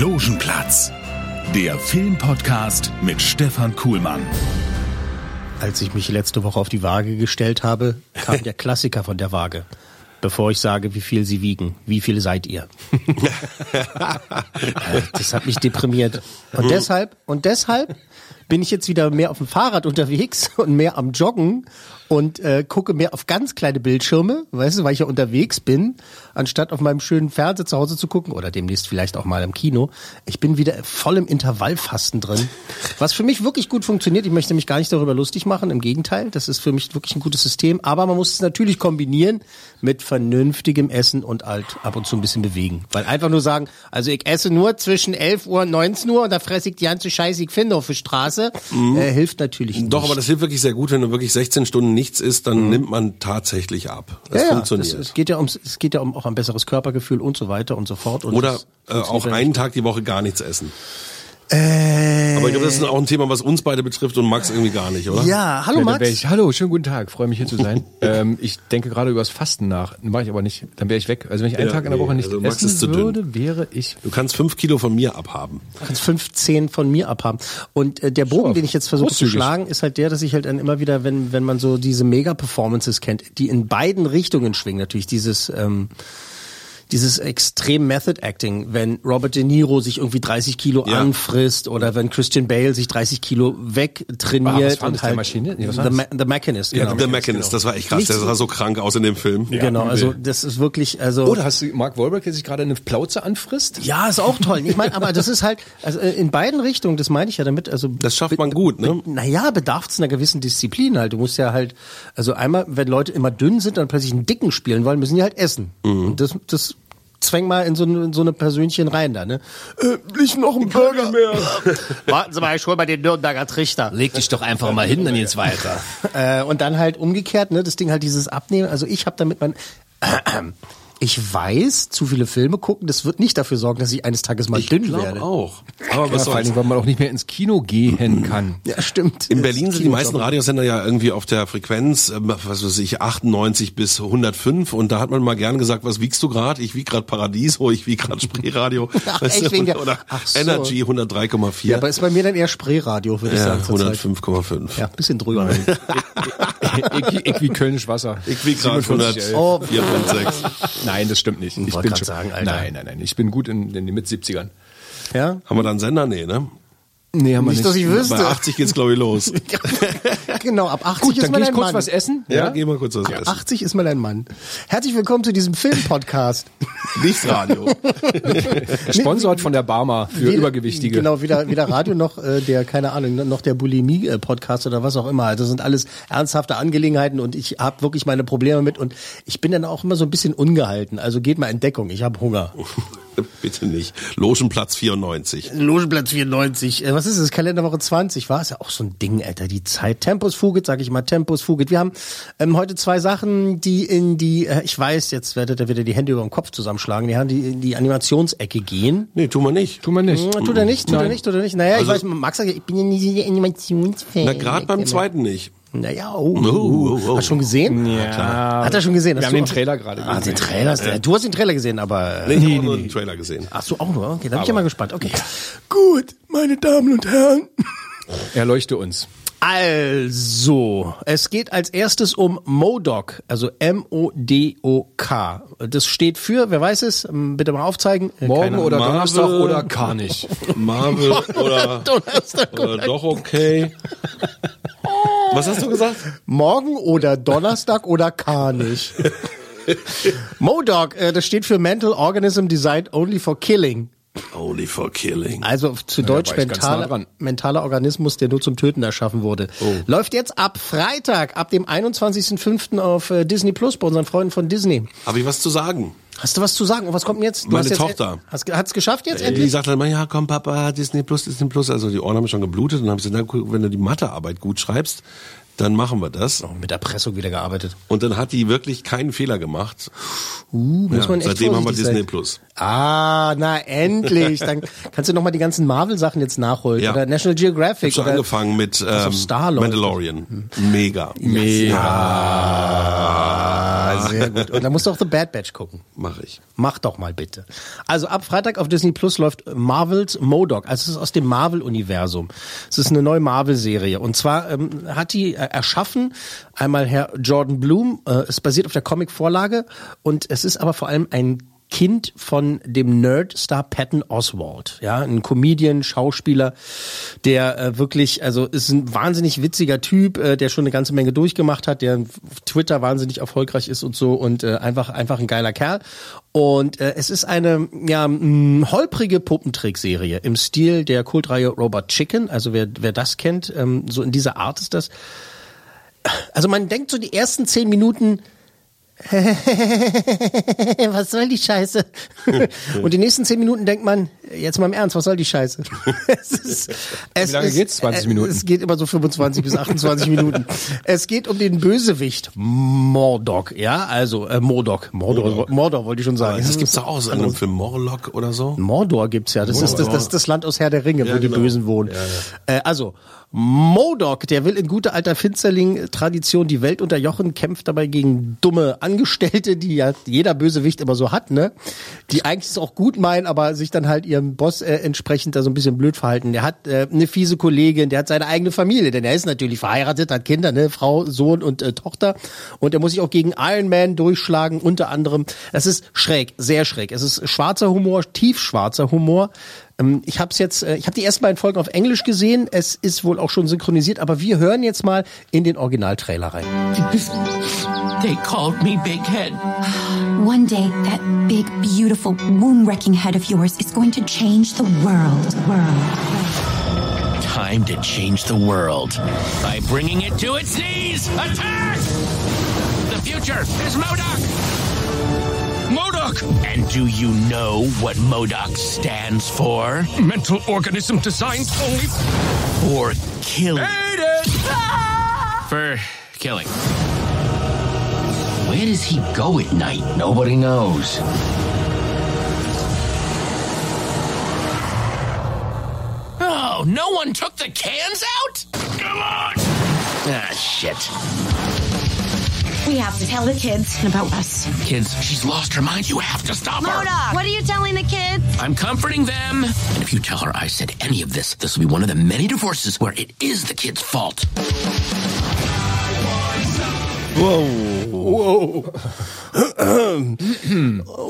Logenplatz, der Filmpodcast mit Stefan Kuhlmann. Als ich mich letzte Woche auf die Waage gestellt habe, kam der Klassiker von der Waage. Bevor ich sage, wie viel sie wiegen, wie viele seid ihr? das hat mich deprimiert. Und deshalb, und deshalb bin ich jetzt wieder mehr auf dem Fahrrad unterwegs und mehr am Joggen und äh, gucke mehr auf ganz kleine Bildschirme, weißt du, weil ich ja unterwegs bin, anstatt auf meinem schönen Fernseher zu Hause zu gucken oder demnächst vielleicht auch mal im Kino. Ich bin wieder voll im Intervallfasten drin, was für mich wirklich gut funktioniert. Ich möchte mich gar nicht darüber lustig machen, im Gegenteil, das ist für mich wirklich ein gutes System, aber man muss es natürlich kombinieren mit vernünftigem Essen und halt ab und zu ein bisschen bewegen. Weil einfach nur sagen, also ich esse nur zwischen 11 Uhr und 19 Uhr und da fresse ich die ganze Scheiße, ich finde auf der Straße, äh, hilft natürlich nicht. Doch, aber das hilft wirklich sehr gut, wenn du wirklich 16 Stunden nichts isst, dann nimmt man tatsächlich ab. Das ja, funktioniert. Das, es geht ja ums, es geht ja um auch ein besseres Körpergefühl und so weiter und so fort. Und Oder äh, auch einen Tag die Woche gar nichts essen. Äh, Aber ich glaube, das ist auch ein Thema, was uns beide betrifft und Max irgendwie gar nicht, oder? ja, hallo Max. ich, hallo, schönen guten Tag, freue mich hier zu sein. ähm, ich denke gerade über das Fasten nach, mache ich aber nicht, dann wäre ich weg. Also wenn ich einen Ja, Tag in der nee, Woche nicht also Max essen ist zu dünn. würde, wäre ich Du kannst fünf Kilo von mir abhaben. Du kannst 15 von mir abhaben. Und äh, der Bogen, den ich jetzt versuche zu schlagen, ist halt der, dass ich halt dann immer wieder, wenn, wenn man so diese Mega-Performances kennt, die in beiden Richtungen schwingen, natürlich dieses, ähm, dieses extrem Method Acting, wenn Robert De Niro sich irgendwie 30 Kilo Ja. anfrisst oder wenn Christian Bale sich 30 Kilo wegtrainiert was war und halt Maschine? Nee, was the? Ma the Machinist, Ja, genau. der Mechanist, das war echt krass. Nicht Der so- sah so krank aus in dem Film. Genau, übel. also das ist wirklich, also Oder hast du Mark Wahlberg, der sich gerade eine Plauze anfrisst? Ja, ist auch toll. Ich meine, aber das ist halt, also äh, in beiden Richtungen, das meine ich ja damit, also. Das schafft man gut, ne? Naja, bedarf es einer gewissen Disziplin halt. Du musst ja halt, also einmal, wenn Leute immer dünn sind und plötzlich einen dicken spielen wollen, müssen die halt essen. Mhm. Und das, das zwäng mal in so, eine- in so eine Persönchen rein da, ne? Äh, nicht noch ein Burger mehr. Warten Sie mal, ich hol mal den Nürnberger Trichter. Leg dich doch einfach mal hin, dann geht's weiter. Äh, und dann halt umgekehrt, ne, das Ding halt dieses Abnehmen. Also ich habe damit mein, ich weiß, zu viele Filme gucken, das wird nicht dafür sorgen, dass ich eines Tages mal Ich dünn werde. auch. Aber Ja, was vor allen soll's? Dingen, weil man auch nicht mehr ins Kino gehen kann. Ja, stimmt. In Berlin sind die meisten. Radiosender ja irgendwie auf der Frequenz, ähm, was weiß ich, 98 bis 105 und da hat man mal gern gesagt, was wiegst du gerade? Ich wieg gerade Paradiso, ich wieg gerade Spreeradio. Ach, Weißt echt, wegen der- Oder Ach so. Energy 103,4. Ja, aber ist bei mir dann eher Spreeradio, würde ich ja, sagen. zurzeit. 105,5. Ja, bisschen drüber. ich, ich wie Kölnisch Wasser. Ich wieg gerade 47, 104,6. Oh. Nein, das stimmt nicht. Ich wollte bin schon, sagen, Alter. Nein, nein, nein. Ich bin gut in, in den Mit-70ern. Ja? Haben wir da einen Sender? Nee, ne? Nee, haben wir Nicht, dass ich wüsste. Bei 80 geht's glaube ich los. genau, ab 80 Gut, ist dann man gehe ich ein kurz Mann. was essen. Ja, geh mal kurz was Ab essen. 80 ist man ein Mann. Herzlich willkommen zu diesem Film-Podcast. Nicht Radio. Sponsort von der Barmer für Weder- Übergewichtige. Genau, weder, weder Radio noch äh, der, keine Ahnung, noch der Bulimie-Podcast oder was auch immer. Also das sind alles ernsthafte Angelegenheiten und ich habe wirklich meine Probleme mit und ich bin dann auch immer so ein bisschen ungehalten. Also geht mal in Deckung, ich habe Hunger. Bitte nicht. Logenplatz 94. Logenplatz 94. Äh, was ist es? Kalenderwoche 20 war es ja auch so ein Ding, Alter. Die Zeit. Tempus Fugit, sag ich mal. Tempus Fugit. Wir haben ähm, heute zwei Sachen, die in die, äh, ich weiß, jetzt werdet ihr wieder die Hände über den Kopf zusammenschlagen, die haben die in die Animationsecke gehen. Nee, tun wir nicht. Tun wir nicht. Hm, Tut er nicht, tut er nicht, tut er nicht. Naja, Also- ich weiß, Max sagt, ich bin ja nie der Animationsfan. Na, gerade beim zweiten nicht. Naja, oh, Oh, oh, oh. Hast du schon gesehen? Ja. Hat er schon gesehen? Wir Hast haben du den Trailer gerade Ah, den gesehen. Trailer, ist der- du hast den Trailer gesehen, aber... Nee, ich habe nur den Trailer gesehen. Ach so, auch nur? Okay, dann bin ich ja mal gespannt. Okay. Gut, meine Damen und Herren. Erleuchte uns. Also, es geht als erstes um MODOK, also M-O-D-O-K. Das steht für, wer weiß es, Ähm, bitte mal aufzeigen. Äh, Morgen keine oder Marvel. Donnerstag oder gar nicht. Marvel oder, Donnerstag oder doch okay. Was hast du gesagt? Morgen oder Donnerstag oder gar nicht. MODOK, äh, das steht für Mental Organism Designed Only for Killing. Only for killing. Also zu da Deutsch ganz nah mentaler, Organismus, der nur zum Töten erschaffen wurde. Oh. Läuft jetzt ab Freitag, ab dem 21.05. auf äh, Disney Plus bei unseren Freunden von Disney. Habe ich was zu sagen? Hast du was zu sagen? Und was kommt denn jetzt? Du Meine hast jetzt, Tochter. Hast, hat's geschafft jetzt Die endlich? sagt dann immer, ja komm Papa, Disney Plus, Disney Plus. Also die Ohren haben schon geblutet und dann habe ich gesagt, na, wenn du die Mathearbeit gut schreibst, dann machen wir das. Mit Erpressung wieder gearbeitet. Und dann hat die wirklich keinen Fehler gemacht. Uh, muss Ja, man echt seitdem haben wir Disney sein. Plus. Ah, na endlich. Dann kannst du noch mal die ganzen Marvel-Sachen jetzt nachholen. Ja. Oder National Ich Geographic. habe schon oder angefangen mit ähm, Star-Lord. Mandalorian. Mega. Ah, sehr gut. Und dann musst du auch The Bad Batch gucken. Mache ich. Mach doch mal bitte. Also ab Freitag auf Disney Plus läuft Marvels Modoc. Also es ist aus dem Marvel-Universum. Es ist eine neue Marvel-Serie. Und zwar ähm, hat die äh, erschaffen einmal Herr Jordan Bloom. Äh, es basiert auf der Comic-Vorlage und es ist aber vor allem ein Kind von dem Nerdstar Patton Oswald, ja, ein Comedian, Schauspieler, der äh, wirklich, also ist ein wahnsinnig witziger Typ, äh, der schon eine ganze Menge durchgemacht hat, der auf Twitter wahnsinnig erfolgreich ist und so und äh, einfach einfach ein geiler Kerl. Und äh, es ist eine ja holprige Puppentrickserie im Stil der Kultreihe Robot Chicken. Also wer wer das kennt, ähm, so in dieser Art ist das. Also man denkt so die ersten zehn Minuten was soll die Scheiße? Und die nächsten zehn Minuten denkt man, jetzt mal im Ernst, was soll die Scheiße? es ist, es Wie lange ist, geht's? 20 Minuten? Es geht immer so 25 bis 28 Minuten. Es geht um den Bösewicht Mordok, ja, also äh, Mordok, Mordor, Mordor, wollte ich schon sagen. Das gibt's doch auch so in einem Film Morlock oder so. Mordor gibt's ja. Das ist das, das, ist das Land aus Herr der Ringe, wo die genau. Bösen wohnen. Äh, also Modok, der will in guter alter Finsterling-Tradition die Welt unterjochen, kämpft dabei gegen dumme Angestellte, die ja jeder Bösewicht immer so hat, ne? Die eigentlich es auch gut meinen, aber sich dann halt ihrem Boss äh, entsprechend da so ein bisschen blöd verhalten. Der hat äh, eine fiese Kollegin, der hat seine eigene Familie, denn er ist natürlich verheiratet, hat Kinder, ne? Frau, Sohn und äh, Tochter. Und er muss sich auch gegen Iron Man durchschlagen, unter anderem. Es ist schräg, sehr schräg. Es ist schwarzer Humor, tiefschwarzer Humor. Ähm, Ich habe es jetzt, äh, ich habe die ersten beiden Folgen auf Englisch gesehen. Es ist wohl auch schon synchronisiert, aber wir hören jetzt mal in den Originaltrailer rein. They called me Big Head. One day, that big, beautiful, womb-wrecking head of yours is going to change the world. World. Time to change the world by bringing it to its knees. Attack! The future is Modoc. Modoc! And do you know what Modoc stands for? Mental organism designed only for killing. For killing. Where does he go at night? Nobody knows. Oh, no one took the cans out? Come on! Ah, shit. We have to tell the kids about us. Kids, she's lost her mind. You have to stop her. Modoc, what are you telling the kids? I'm comforting them. And if you tell her I said any of this, this will be one of the many divorces where it is the kid's fault.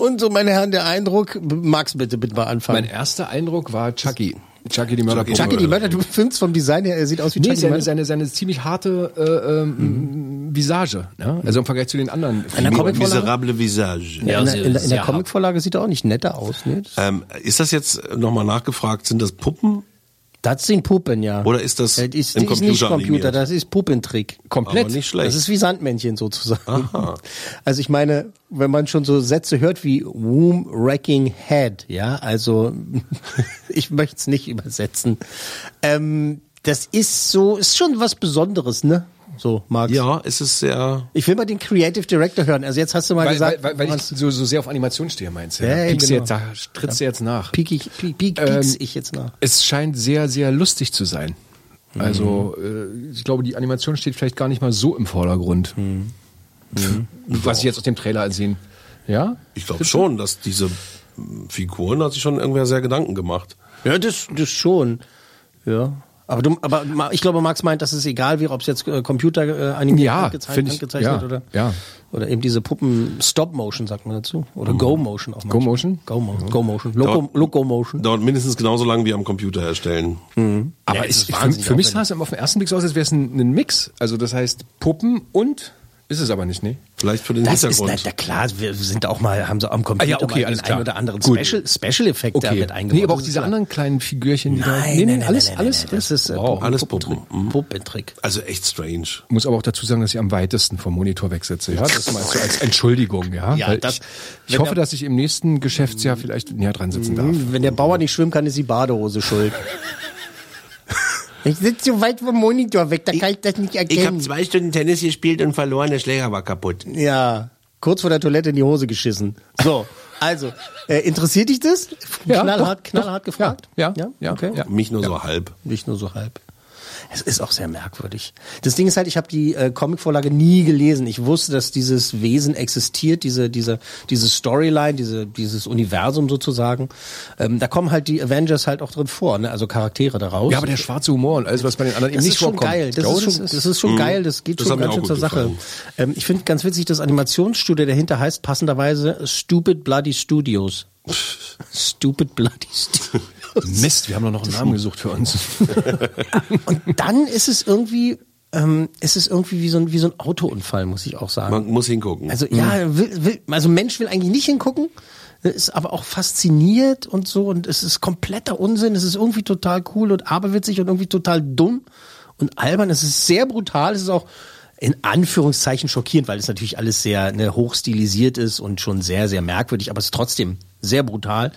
Und so, meine Herren, der Eindruck, Max, bitte, bitte mal anfangen. Mein erster Eindruck war Chucky. Chucky die Mörderpuppe. Chucky die Mörder, du findest vom Design her, er sieht aus wie Nee, Chucky die seine, Mörder. seine, seine ziemlich harte äh, ähm, Visage. Ja? Also im Vergleich zu den anderen. In der Comicvorlage? Miserable Visage. Ja, in der, in der, in der Comicvorlage sieht er auch nicht netter aus, ne? Ähm, ist das jetzt nochmal nachgefragt, sind das Puppen Das sind Puppen, ja. oder ist das Das ist, im das ist nicht Computer Computer, animiert? das ist Puppentrick. Komplett. Aber nicht schlecht. Das ist wie Sandmännchen sozusagen. Aha. Also ich meine, wenn man schon so Sätze hört wie Womb Wrecking Head, ja, also ich möchte es nicht übersetzen. Ähm, das ist so, ist schon was Besonderes, ne? So, Max. ja, es ist sehr. Ich will mal den Creative Director hören. Also jetzt hast du mal weil, gesagt, weil, weil ich was- so, so sehr auf Animation stehe, meinst du? Ja, ja, Piekst genau. jetzt, da trittst du jetzt nach. piek ich, piek, piek, Ähm, ich jetzt nach. Es scheint sehr, sehr lustig zu sein. Also, Mhm. äh, ich glaube, die Animation steht vielleicht gar nicht mal so im Vordergrund. Mhm. Was ich jetzt aus dem Trailer sehen. Ja? Ich glaube schon, dass diese Figuren hat sich schon irgendwer sehr Gedanken gemacht. Ja, das, das schon. Ja. Aber, du, aber ich glaube, Max meint, dass es egal wäre, ob es jetzt äh, Computer äh, animiert, Ja, angezeichnet, find ich, ja, oder ja. oder eben diese Puppen Stop Motion sagt man dazu oder Go Motion auch. Go Motion? Go, Mo Go Motion. Loco, Dauert- Loco Motion. Dauert mindestens genauso lange wie am Computer erstellen. Aber Ja, ist für, wahnsinnig für mich sah es auf den ersten Blick so aus, als wäre es ein, ein Mix. Also das heißt Puppen und Ist es aber nicht, nee. Vielleicht für den Das ist, Hintergrund. na, na klar, wir sind auch mal, haben sie am Computer Ah ja, okay, mal alles klar. einen oder anderen Gut. Special, Special Effekt da mit eingebaut. Nee, aber auch ist diese klar. anderen kleinen Figürchen, die da. Nein, Nee, nee, nein, nein, alles, nein, alles, nein, das ist äh, Wow. Alles Puppentrick. Puppen. Mhm. Puppentrick. Also echt strange. Muss aber auch dazu sagen, dass ich am weitesten vom Monitor wegsitze. Ja, das mal so als Entschuldigung, ja. Ja, das- ich ich hoffe, der- dass ich im nächsten Geschäftsjahr vielleicht näher dran sitzen darf. Wenn der Bauer nicht schwimmen kann, ist die Badehose schuld. Ich sitze so weit vom Monitor weg, da kann ich das nicht erkennen. zwei Stunden Tennis gespielt und verloren, der Schläger war kaputt. ja, kurz vor der Toilette in die Hose geschissen. So, also, äh, interessiert dich das? Ja, knallhart, doch, knallhart doch. gefragt? Ja, ja, ja, okay. ja. Mich nur so halb. Nicht nur so halb. Es ist auch sehr merkwürdig. Das Ding ist halt, ich habe die äh, Comicvorlage nie gelesen. Ich wusste, dass dieses Wesen existiert, diese diese diese Storyline, diese dieses Universum sozusagen. Ähm, da kommen halt die Avengers halt auch drin vor, ne? also Charaktere daraus. Ja, aber der schwarze Humor und alles, was bei den anderen das eben ist nicht schon vorkommt. geil. Das, ist schon, das ist schon geil. Das geht Das schon ganz schön zur Sache. Ähm, ich finde ganz witzig, das Animationsstudio dahinter heißt passenderweise Stupid Bloody Studios. Stupid Bloody Studios. Mist, wir haben doch noch einen Namen gesucht für uns. Und dann ist es irgendwie, ähm, ist es irgendwie wie so ein, wie so ein Autounfall, muss ich auch sagen. Man muss hingucken. Also ja, will, will, also Mensch will eigentlich nicht hingucken, ist aber auch fasziniert und so und es ist kompletter Unsinn, es ist irgendwie total cool und aberwitzig und irgendwie total dumm und albern. Es ist sehr brutal, es ist auch in Anführungszeichen schockierend, weil es natürlich alles sehr ne, hochstilisiert ist und schon sehr, sehr merkwürdig, aber es ist trotzdem sehr brutal.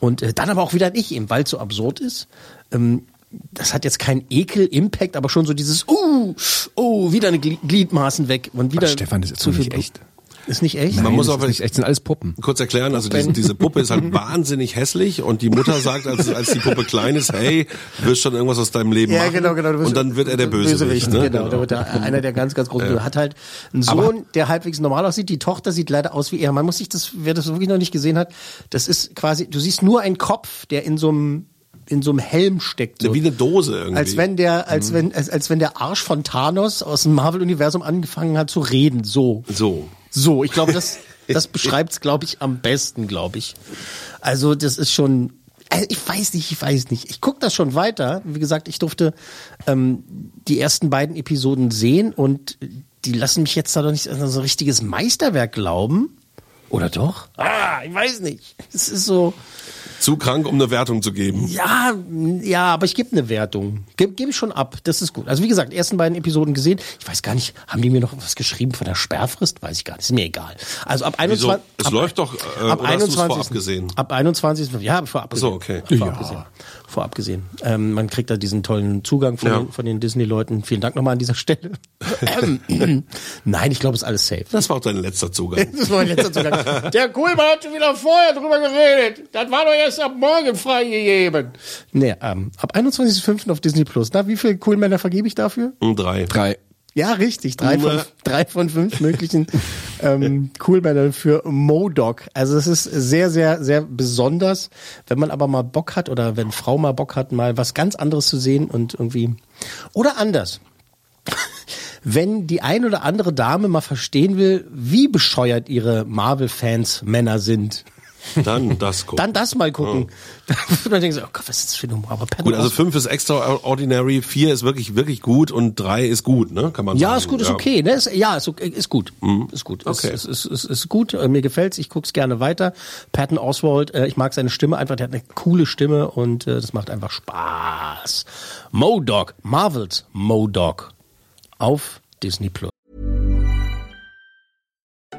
Und äh, dann aber auch wieder nicht, eben weil es so absurd ist. Ähm, das hat jetzt keinen Ekel-Impact, aber schon so dieses, uh, oh, wieder eine Gli- Gliedmaßen weg und wieder Ach, Stefan, das ist zu viel echt. Ist nicht echt? Man Nein, muss das auch ist nicht echt, sind alles Puppen. kurz erklären, also diese, diese Puppe ist halt wahnsinnig hässlich und die Mutter sagt, als, als die Puppe klein ist, hey, du wirst schon irgendwas aus deinem Leben Ja, machen. genau, genau. du bist- Und dann wird er der Bösewicht. ne? Genau, da wird er einer der ganz, ganz großen. Hat halt einen Sohn, der halbwegs normal aussieht. Die Tochter sieht leider aus wie er. Man muss sich das, wer das wirklich noch nicht gesehen hat, das ist quasi, du siehst nur einen Kopf, der in so einem in so einem Helm steckt. So. Wie eine Dose irgendwie. Als wenn der, als Mhm. wenn, als, als wenn der Arsch von Thanos aus dem Marvel-Universum angefangen hat zu reden. So. So. So, ich glaube, das, das beschreibt's, glaube ich, am besten, glaube ich. Also, das ist schon. Also ich weiß nicht, ich weiß nicht. Ich gucke das schon weiter. Wie gesagt, ich durfte ähm, die ersten beiden Episoden sehen und die lassen mich jetzt da doch nicht an so ein richtiges Meisterwerk glauben. Oder doch? Ah, ich weiß nicht. Es ist so. Zu krank, um eine Wertung zu geben. Ja, ja, aber ich gebe eine Wertung. Gebe geb ich schon ab. Das ist gut. Also wie gesagt, ersten beiden Episoden gesehen. Ich weiß gar nicht, haben die mir noch was geschrieben von der Sperrfrist? Weiß ich gar nicht. Ist mir egal. Also ab 21. Es ab, läuft doch, äh, ab oder hast du's 21. vorab gesehen? Ab 21. Ja, vorab Ach so, gesehen. okay. Vorab gesehen. Vorab gesehen. Ähm, man kriegt da diesen tollen Zugang von Ja. den, von den Disney-Leuten. Vielen Dank nochmal an dieser Stelle. Ähm, Nein, ich glaube, es ist alles safe. Das war auch dein letzter Zugang. Das war mein letzter Zugang. Der Kuhlmann hat schon wieder vorher drüber geredet. Das war doch erst ab morgen freigegeben. Nee, ähm, ab 21.05. auf Disney Plus. Na, wie viele Coolmänner vergebe ich dafür? Drei. Drei. Ja, richtig. Drei von, drei von fünf möglichen ähm, Coolmännern für Modoc. Also es ist sehr, sehr, sehr besonders, wenn man aber mal Bock hat oder wenn Frau mal Bock hat, mal was ganz anderes zu sehen und irgendwie. Oder anders. Wenn die ein oder andere Dame mal verstehen will, wie bescheuert ihre Marvel-Fans Männer sind, Dann das gucken. dann das mal gucken. Dann wird man denken oh Gott, was ist das für eine Nummer? Aber Patton Gut, also fünf ist extraordinary, vier ist wirklich, wirklich gut und drei ist gut, ne? Kann man Ja, sagen. ist gut, ist okay. Ne? Ist, ja, ist, okay, ist gut. Ist gut. Okay. Ist, ist, ist, ist gut. Äh, Mir gefällt's. Ich guck's gerne weiter. Patton Oswald, äh, ich mag seine Stimme einfach. Der hat eine coole Stimme und äh, das macht einfach Spaß. Modoc, Marvels Modoc auf Disney Plus.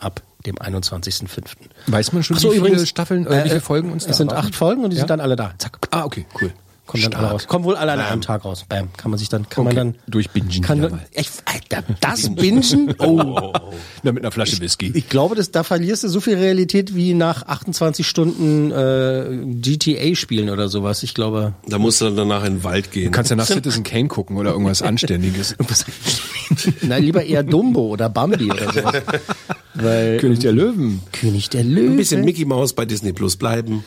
Ab dem 21.05. Weiß man schon, Ach so, wie viele übrigens, Staffeln, äh, wie viele Folgen uns Es sind erwarten? acht Folgen und die Ja? sind dann alle da. Zack. Ah, okay, cool. Kommen dann alle raus. Kommen wohl alle an einem Tag raus. Bam. Kann man sich dann, kann man dann. Durchbingen Kann man, echt, Alter, das Bingen? Oh. Na, mit einer Flasche Whisky. Ich glaube, das, da verlierst du so viel Realität wie nach 28 Stunden äh, GTA spielen oder sowas. Ich glaube. Da musst du dann danach in den Wald gehen. Du kannst ja nach Citizen Kane gucken oder irgendwas Anständiges. Na, lieber eher Dumbo oder Bambi oder sowas. Weil, König der Löwen. König der Löwen. ein bisschen Mickey Mouse bei Disney Plus bleiben.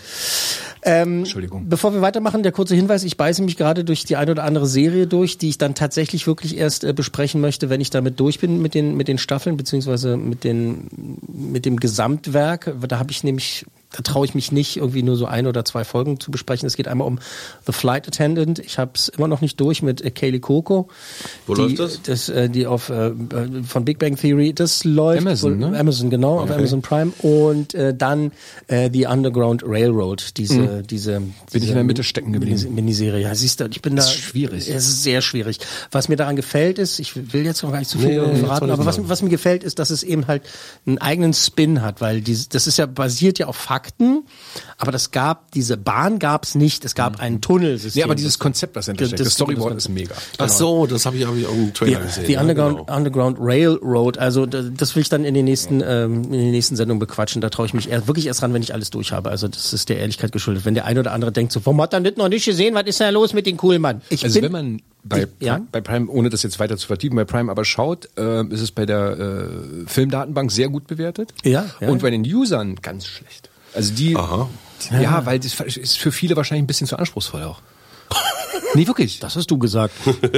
Entschuldigung. Bevor wir weitermachen, der kurze Hinweis, ich beiße mich gerade durch die eine oder andere Serie durch, die ich dann tatsächlich wirklich erst äh, besprechen möchte, wenn ich damit durch bin mit den, mit den Staffeln, beziehungsweise mit, den, mit dem Gesamtwerk. Da habe ich nämlich, da traue ich mich nicht, irgendwie nur so ein oder zwei Folgen zu besprechen. Es geht einmal um The Flight Attendant. Ich habe es immer noch nicht durch mit äh, Kaylee Coco. Wo die, läuft das? das äh, die auf äh, äh, von Big Bang Theory. Das läuft Amazon, ne? Amazon genau auf Amazon Prime und äh, dann äh, The Underground Railroad. Diese diese Bin ich in der Mitte stecken geblieben. Minis- Miniserie. Ja, siehst du, ich bin da. Ist schwierig. Es ist sehr schwierig. Was mir daran gefällt ist, ich will jetzt noch gar nicht zu viel Nee, verraten, aber was, was mir gefällt, ist, dass es eben halt einen eigenen Spin hat, weil die, das ist ja basiert ja auf Fakten, aber das gab, diese Bahn gab es nicht, es gab ein Tunnelsystem. Nee, aber dieses Konzept, was dahinter steckt, das, Storyboard ist mega. Ach so, das habe ich, hab ich auch im Trailer Die, gesehen. die ja, Underground, genau. Underground Railroad, also da- das will ich dann in den nächsten, ähm, in den nächsten Sendungen bequatschen. Da traue ich mich eher, wirklich erst ran, wenn ich alles durch habe. Also das ist der Ehrlichkeit geschuldet. Wenn der eine oder andere denkt so, warum hat er das noch nicht gesehen? Was ist da los mit den Coolmann? Ich Also bin, wenn man bei, Ja? bei Prime, ohne das jetzt weiter zu vertiefen, bei Prime aber schaut, äh, ist es bei der äh, Filmdatenbank sehr gut bewertet. Ja, ja, Und ja. bei den Usern ganz schlecht. Also die, Aha. ja, weil das ist für viele wahrscheinlich ein bisschen zu anspruchsvoll auch. nee, wirklich. das hast du gesagt.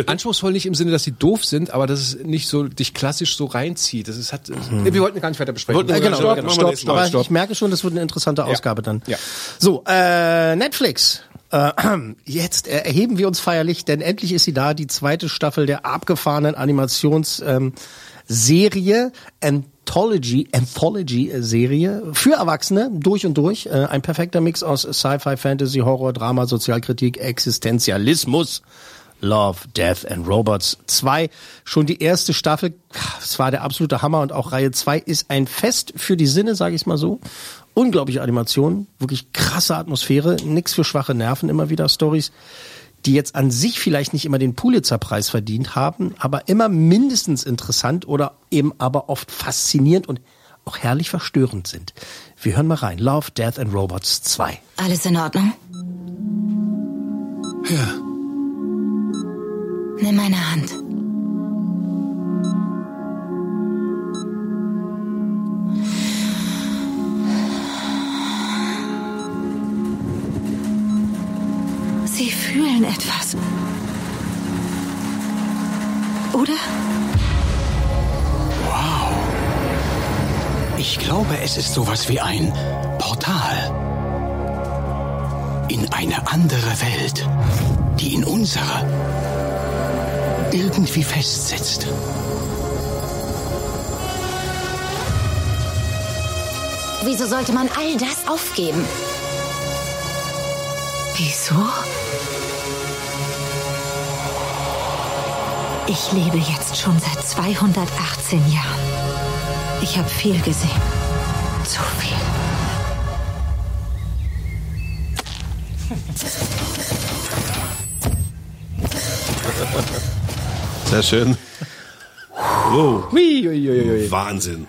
Anspruchsvoll nicht im Sinne, dass sie doof sind, aber dass es nicht so dich klassisch so reinzieht. Das ist hat, wir wollten gar nicht weiter besprechen. Ja, genau, Stopp, stopp, nächstes Mal. Aber Stopp. ich merke schon, das wird eine interessante Ausgabe dann. Ja. So, äh, Netflix. Äh, jetzt äh, erheben wir uns feierlich, denn endlich ist sie da, die zweite Staffel der abgefahrenen Animationsserie ähm, Serie Anthology, Anthology-Serie für Erwachsene durch und durch. Äh, ein perfekter Mix aus Sci-Fi, Fantasy, Horror, Drama, Sozialkritik, Existenzialismus. Love, Death and Robots 2. Schon die erste Staffel, es war der absolute Hammer und auch Reihe 2 ist ein Fest für die Sinne, sage ich mal so. Unglaubliche Animation, wirklich krasse Atmosphäre, nix für schwache Nerven, immer wieder Stories, die jetzt an sich vielleicht nicht immer den Pulitzer-Preis verdient haben, aber immer mindestens interessant oder eben aber oft faszinierend und auch herrlich verstörend sind. Wir hören mal rein. Love, Death and Robots 2. Alles in Ordnung? Ja, Nimm meine Hand. Fühlen etwas. Oder? Ich glaube, es ist sowas wie ein Portal. In eine andere Welt, die in unserer irgendwie festsitzt. Wieso sollte man all das aufgeben? Wieso? Ich lebe jetzt schon seit 218 Jahren. Ich habe viel gesehen. Zu viel. Sehr schön. Wow. Wahnsinn.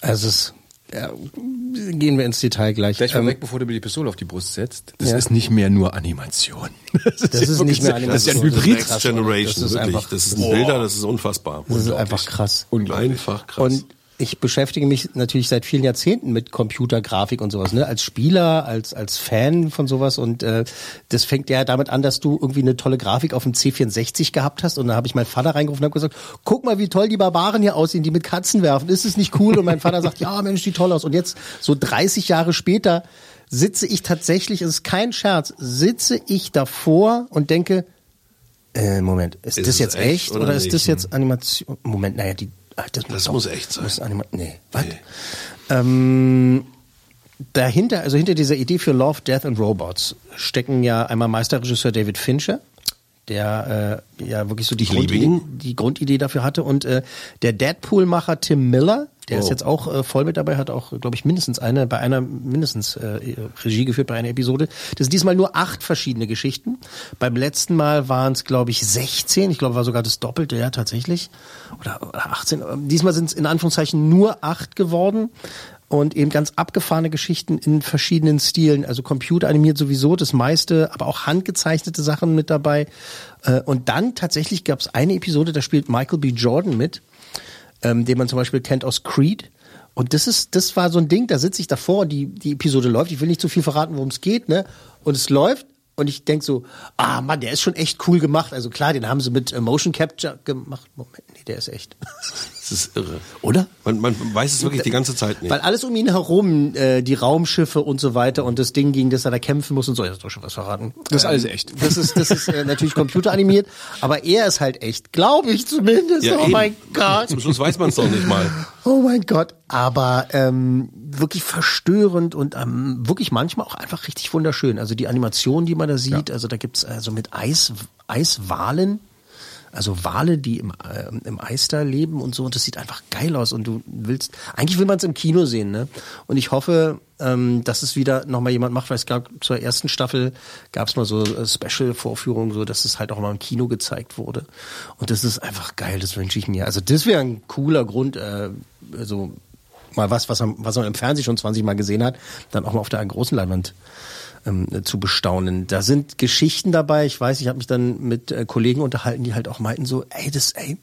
Also es ja, gehen wir ins Detail gleich. Gleich Ähm, vorweg, bevor du mir die Pistole auf die Brust setzt. Das Ja. ist nicht mehr nur Animation. Das ist, Das ist nicht mehr Animation. Das ist ja ein ist Hybrid. Next Generation, Das ist wirklich. einfach- das sind Bilder, das ist unfassbar. das ist Unglaublich. einfach krass. Einfach krass. Und ich beschäftige mich natürlich seit vielen Jahrzehnten mit Computergrafik und sowas, ne? Als Spieler, als als Fan von sowas und äh, das fängt ja damit an, dass du irgendwie eine tolle Grafik auf dem C64 gehabt hast und da habe ich meinen Vater reingerufen und habe gesagt, guck mal, wie toll die Barbaren hier aussehen, die mit Katzen werfen. Ist es nicht cool? Und mein Vater sagt, ja, Mensch, die toll aus. Und jetzt so 30 Jahre später sitze ich tatsächlich, es ist kein Scherz, sitze ich davor und denke, äh, Moment, ist, Ist das jetzt echt echt, oder oder, ist das jetzt Animation? Moment, naja, die ah, das, Das doch- muss echt sein. Muss Anima nee, was? Nee. Ähm, dahinter, also hinter dieser Idee für Love, Death and Robots stecken ja einmal Meisterregisseur David Fincher, der äh, ja wirklich so die, Grundidee, die Grundidee dafür hatte. Und äh, der Deadpool-Macher Tim Miller, der ist Oh. jetzt auch äh, voll mit dabei, hat auch, glaube ich, mindestens eine, bei einer, mindestens äh, Regie geführt bei einer Episode. Das sind diesmal nur acht verschiedene Geschichten. Beim letzten Mal waren es, glaube ich, 16. Ich glaube, war sogar das Doppelte, ja, tatsächlich. Oder, oder 18. Diesmal sind es in Anführungszeichen nur acht geworden. Und eben ganz abgefahrene Geschichten in verschiedenen Stilen. Also computeranimiert sowieso das meiste, aber auch handgezeichnete Sachen mit dabei. Äh, Und dann tatsächlich gab es eine Episode, da spielt Michael B. Jordan mit ähm, den man zum Beispiel kennt aus Creed. Und das ist, das war so ein Ding, da sitze ich davor, die, die Episode läuft. Ich will nicht zu viel verraten, worum es geht, ne? Und es läuft und ich denk so, ah Mann, der ist schon echt cool gemacht. Also klar, den haben sie mit äh, Motion Capture gemacht. Moment, nee, der ist echt. Das ist irre. Oder? Man, man weiß es wirklich die ganze Zeit nicht. Weil alles um ihn herum, äh, die Raumschiffe und so weiter und das Ding, gegen das er da kämpfen muss und so, er hat doch schon was verraten. Das ist Ähm, alles echt. Das ist, das ist äh, natürlich computeranimiert, aber er ist halt echt, glaube ich zumindest. Ja, oh eben. mein Gott. Zum Schluss weiß man es doch nicht mal. Oh mein Gott, aber ähm, wirklich verstörend und ähm, wirklich manchmal auch einfach richtig wunderschön. Also die Animation, die man da sieht, also da gibt's also mit Eis, Eiswalen, also Wale, die im, ähm, im Eis da leben und so, und das sieht einfach geil aus. Und du willst, eigentlich will man es im Kino sehen, ne? Und ich hoffe, ähm, dass es wieder nochmal jemand macht, weil es gab zur ersten Staffel gab es mal so äh, Special-Vorführungen, so dass es halt auch mal im Kino gezeigt wurde. Und das ist einfach geil, das wünsche ich mir. Also das wäre ein cooler Grund, äh, so mal was, was man, was man im Fernsehen schon 20 Mal gesehen hat, dann auch mal auf der großen Leinwand ähm, zu bestaunen. Da sind Geschichten dabei. Ich weiß, ich habe mich dann mit äh, Kollegen unterhalten, die halt auch meinten so, ey, das, ey,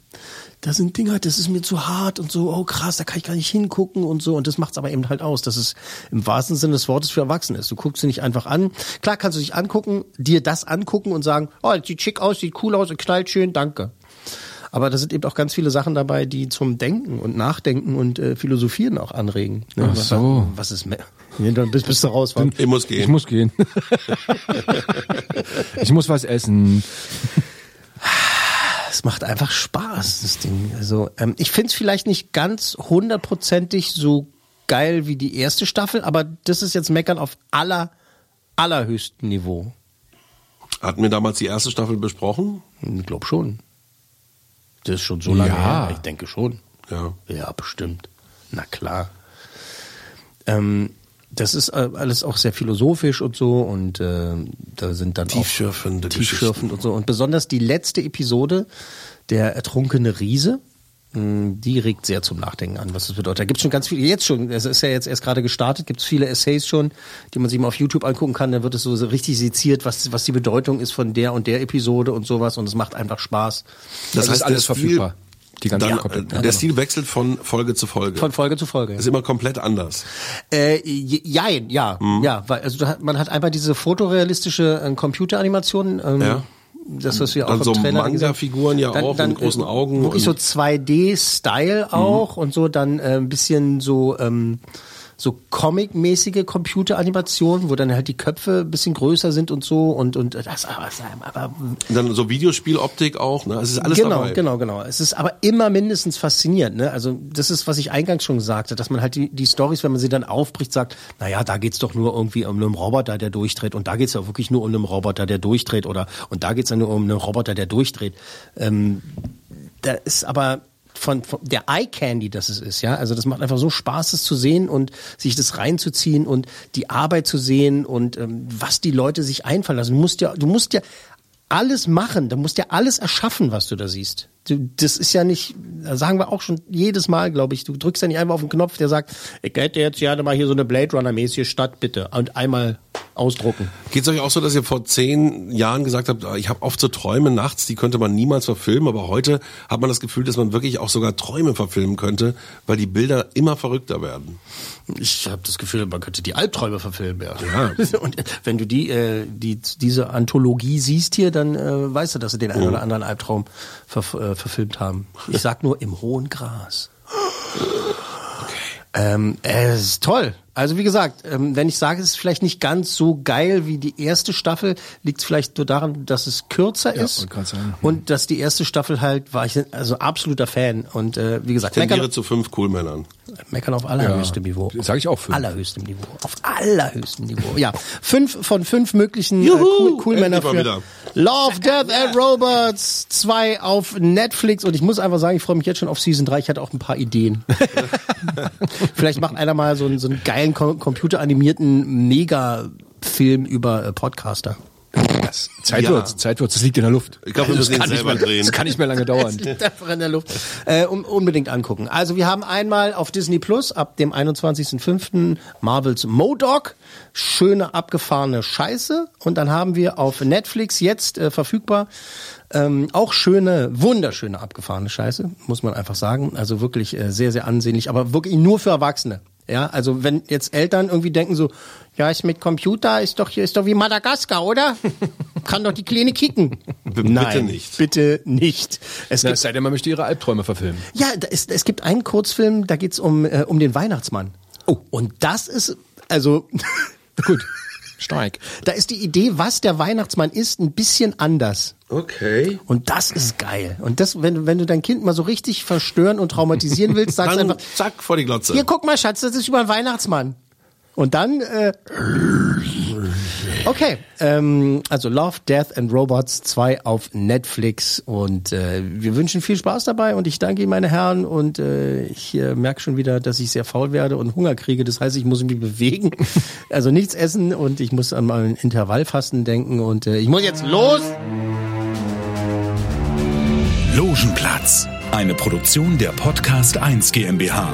da sind Dinger, das ist mir zu hart und so, oh krass, da kann ich gar nicht hingucken und so. Und das macht's aber eben halt aus, dass es im wahrsten Sinne des Wortes für Erwachsene ist. Du guckst sie nicht einfach an. Klar kannst du dich angucken, dir das angucken und sagen, oh, das sieht schick aus, sieht cool aus, knallt schön, danke. Aber da sind eben auch ganz viele Sachen dabei, die zum Denken und Nachdenken und äh, Philosophieren auch anregen. Ne? Ach so. Was, was ist dann bist, bist du raus. Wa? Ich muss gehen. Ich muss gehen. ich muss was essen. Es macht einfach Spaß, das Ding. Also ähm, ich find's vielleicht nicht ganz hundertprozentig so geil wie die erste Staffel, aber das ist jetzt Meckern auf aller, allerhöchstem Niveau. Hatten wir damals die erste Staffel besprochen? Ich glaube schon. Das ist schon so lange Ja. her. Ich denke schon. Ja. Ja, bestimmt. Na klar. Ähm, das ist alles auch sehr philosophisch und so und äh, da sind dann Tiefschürfende auch tiefschürfend und so und besonders die letzte Episode, der ertrunkene Riese, mh, die regt sehr zum Nachdenken an, was das bedeutet. Da gibt's schon ganz viele, jetzt schon, es ist ja jetzt erst gerade gestartet, gibt's viele Essays schon, die man sich mal auf YouTube angucken kann, da wird es so, so richtig seziert, was, was die Bedeutung ist von der und der Episode und sowas und es macht einfach Spaß. Das ist alles Stil- verfügbar. Die ganze Dann, komplett- äh, der Stil wechselt von Folge zu Folge. Von Folge zu Folge. ist immer komplett anders. Äh, jein, ja, ja, weil also man hat einfach diese fotorealistische äh, Computeranimation. Ähm, Ja. Das, was wir Dann auch so im Trailer. Manga-Figuren ja auch mit großen Augen Wirklich so und- 2D-Style auch und so dann äh, ein bisschen so ähm, so Comic-mäßige Computeranimationen, wo dann halt die Köpfe ein bisschen größer sind und so und und das aber, aber Und dann so Videospieloptik auch, ne? Es ist alles genau, dabei. genau, genau. Es ist aber immer mindestens faszinierend. Ne? Also das ist, was ich eingangs schon sagte, dass man halt die, die Stories, wenn man sie dann aufbricht, sagt, naja, da geht's doch nur irgendwie um einen Roboter, der durchdreht und da geht's ja wirklich nur um einen Roboter, der durchdreht oder und da geht's ja nur um einen Roboter, der durchdreht. Ähm, da ist aber von, von der Eye Candy, das es ist, ja. Also das macht einfach so Spaß, das zu sehen und sich das reinzuziehen und die Arbeit zu sehen und ähm, was die Leute sich einfallen lassen. Du musst ja, du musst ja alles machen, du musst ja alles erschaffen, was du da siehst. Du, das ist ja nicht, sagen wir auch schon jedes Mal, glaube ich, du drückst ja nicht einfach auf den Knopf, der sagt, ich hätte jetzt gerne mal hier so eine Blade Runner mäßige Stadt, bitte. Und einmal ausdrucken. Geht's euch auch so, dass ihr vor zehn Jahren gesagt habt, ich habe oft so Träume nachts, die könnte man niemals verfilmen, aber heute hat man das Gefühl, dass man wirklich auch sogar Träume verfilmen könnte, weil die Bilder immer verrückter werden. Ich habe das Gefühl, man könnte die Albträume verfilmen. Ja. Und wenn du die, äh, die diese Anthologie siehst hier, dann äh, weißt du, dass sie den einen oder anderen Albtraum ver äh, verfilmt haben. Ich sag nur im hohen Gras. Ähm, äh, es ist toll. Also wie gesagt, ähm, wenn ich sage, es ist vielleicht nicht ganz so geil wie die erste Staffel, liegt es vielleicht nur daran, dass es kürzer ist wollte gerade sagen. und dass die erste Staffel halt war ich also absoluter Fan und äh, wie gesagt, Tendiere meckern, zu fünf Coolmännern. meckern auf allerhöchstem Niveau. Sag ich auch fünf. Allerhöchstem Niveau. Auf allerhöchstem Niveau. Ja, fünf von fünf möglichen äh, cool, cool Männer für wieder. Love, Death and Robots 2 auf Netflix und ich muss einfach sagen, ich freue mich jetzt schon auf Season 3. Ich hatte auch ein paar Ideen. Vielleicht macht einer mal so einen, so einen geilen com computeranimierten Mega-Film über äh, Podcaster. Das, Zeit Ja. wird's, Zeit wird's, das liegt in der Luft. Ich glaube, wir müssen ihn kann nicht selber mehr, drehen. Das kann nicht mehr lange dauern. liegt einfach in der Luft. Äh, um, unbedingt angucken. Also wir haben einmal auf Disney Plus ab dem 21.05. Marvels Modok. Schöne abgefahrene Scheiße. Und dann haben wir auf Netflix jetzt äh, verfügbar ähm, auch schöne, wunderschöne abgefahrene Scheiße, muss man einfach sagen. Also wirklich äh, sehr, sehr ansehnlich, aber wirklich nur für Erwachsene. Ja, also wenn jetzt Eltern irgendwie denken so, ja, ist mit Computer, ist doch hier, ist doch wie Madagaskar, oder? Kann doch die Kleine kicken. bitte Nein, nicht. Bitte nicht. Es Na, gibt es sei denn, man möchte ihre Albträume verfilmen. ja, ist, es gibt einen Kurzfilm, da geht's um, äh, um den Weihnachtsmann. Oh. Und das ist, also, Gut. Steig. da ist die Idee, was der Weihnachtsmann ist, ein bisschen anders. Okay. Und das ist geil. Und das, wenn, du- wenn du dein Kind mal so richtig verstören und traumatisieren willst, sagst du einfach, zack vor die Glotze. hier, guck mal, Schatz, das ist über den Weihnachtsmann. Und dann, äh, okay, ähm, also Love, Death and Robots 2 auf Netflix. Und äh, wir wünschen viel Spaß dabei. Und ich danke Ihnen, meine Herren. Und äh, ich äh, merke schon wieder, dass ich sehr faul werde und Hunger kriege, das heißt, ich muss mich bewegen, also nichts essen. Und ich muss an mein Intervallfasten denken. Und äh, ich muss jetzt los. Logenplatz, eine Produktion der Podcast 1 GmbH.